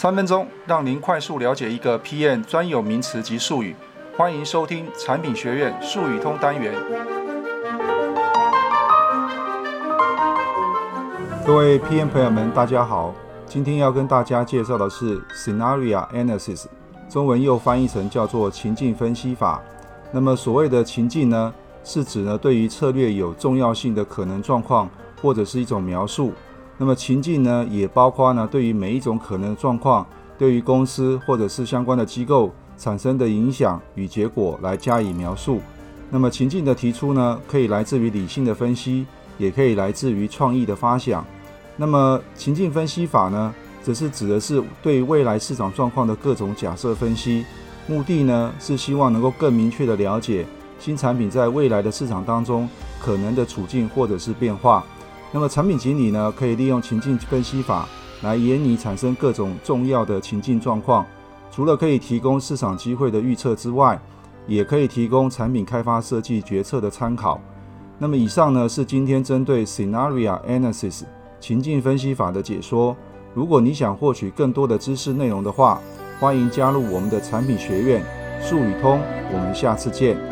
三分钟让您快速了解一个 PM 专有名词及术语。欢迎收听产品学院术语通单元。各位 PM 朋友们，大家好。今天要跟大家介绍的是 Scenario Analysis，中文又翻译成叫做情境分析法。那么所谓的情境呢，是指呢对于策略有重要性的可能状况或者是一种描述。那么情境呢，也包括呢对于每一种可能的状况，对于公司或者是相关的机构产生的影响与结果来加以描述。那么情境的提出呢，可以来自于理性的分析，也可以来自于创意的发想。那么情境分析法呢，则是指的是对未来市场状况的各种假设分析，目的呢是希望能够更明确地了解新产品在未来的市场当中可能的处境或者是变化。那么产品经理呢，可以利用情境分析法来研拟产生各种重要的情境状况，除了可以提供市场机会的预测之外，也可以提供产品开发设计决策的参考。那么以上呢，是今天针对 Scenario Analysis 情境分析法的解说。如果你想获取更多的知识内容的话，欢迎加入我们的产品学院术语通。我们下次见。